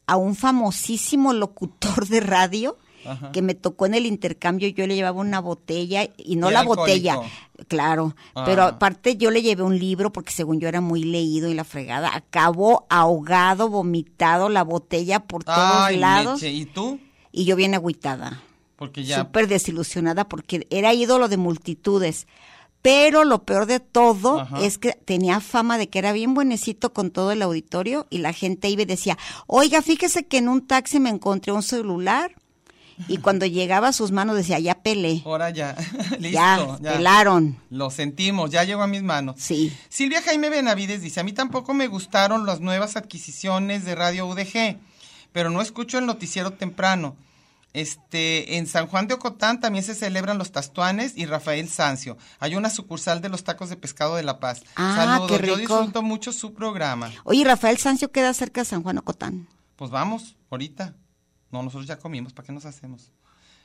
a un famosísimo locutor de radio?
Ajá.
que me tocó en el intercambio, yo le llevaba una botella y no
Y
la botella, claro,
Ah.
pero aparte yo le llevé un libro porque según yo era muy leído y la fregada, acabó ahogado, vomitado la botella por todos
Ay,
lados
¿y tú?
y yo bien agüitada,
Porque ya...
súper desilusionada porque era ídolo de multitudes. Pero lo peor de todo
Ajá.
es que tenía fama de que era bien buenecito con todo el auditorio y la gente iba y decía, oiga, fíjese que en un taxi me encontré un celular y cuando llegaba a sus manos decía, ya pelé,
Ahora ya, *laughs* listo.
ya,
ya.
pelaron.
Lo sentimos, ya llegó a mis manos.
Sí.
Silvia Jaime Benavides dice, a mí tampoco me gustaron las nuevas adquisiciones de Radio UDG, pero no escucho el noticiero temprano. Este, en San Juan de Ocotán también se celebran los tastuanes y Rafael Sancio. Hay una sucursal de los tacos de pescado de La Paz.
Ah,
Saludos,
qué
yo
rico.
disfruto mucho su programa.
Oye, Rafael Sancio queda cerca de San Juan Ocotán.
Pues vamos, ahorita. No, nosotros ya comimos, ¿para qué nos hacemos?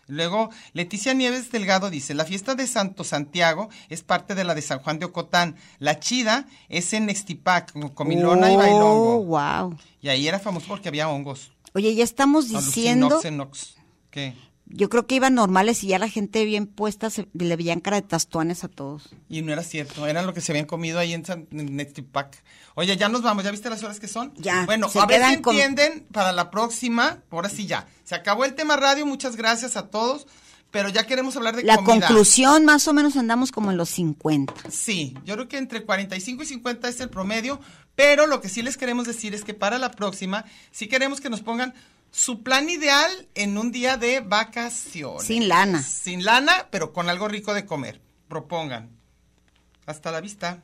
Luego, Leticia Nieves Delgado dice, la fiesta de Santo Santiago es parte de la de San Juan de Ocotán. La chida es en Nextipac, con comilona y
Oh,
bailongo.
wow.
Y ahí era famoso porque había hongos.
Oye, ya estamos diciendo,
Alucinoxenox. ¿Qué?
Yo creo que iban normales y ya la gente bien puesta se, le veían cara de tastuanes a todos.
Y no era cierto, eran lo que se habían comido ahí en, San, en. Oye, ya nos vamos, ¿ya viste las horas que son?
Ya,
Bueno,
se
a ver si
con-
entienden para la próxima. Ahora sí ya. Se acabó el tema radio, muchas gracias a todos. Pero ya queremos hablar de
La
comida.
conclusión, más o menos andamos como en los 50.
Sí, yo creo que entre 45 y 50 es el promedio, pero lo que sí les queremos decir es que para la próxima sí queremos que nos pongan su plan ideal en un día de vacaciones.
Sin lana.
Sin lana, pero con algo rico de comer. Propongan. Hasta la vista.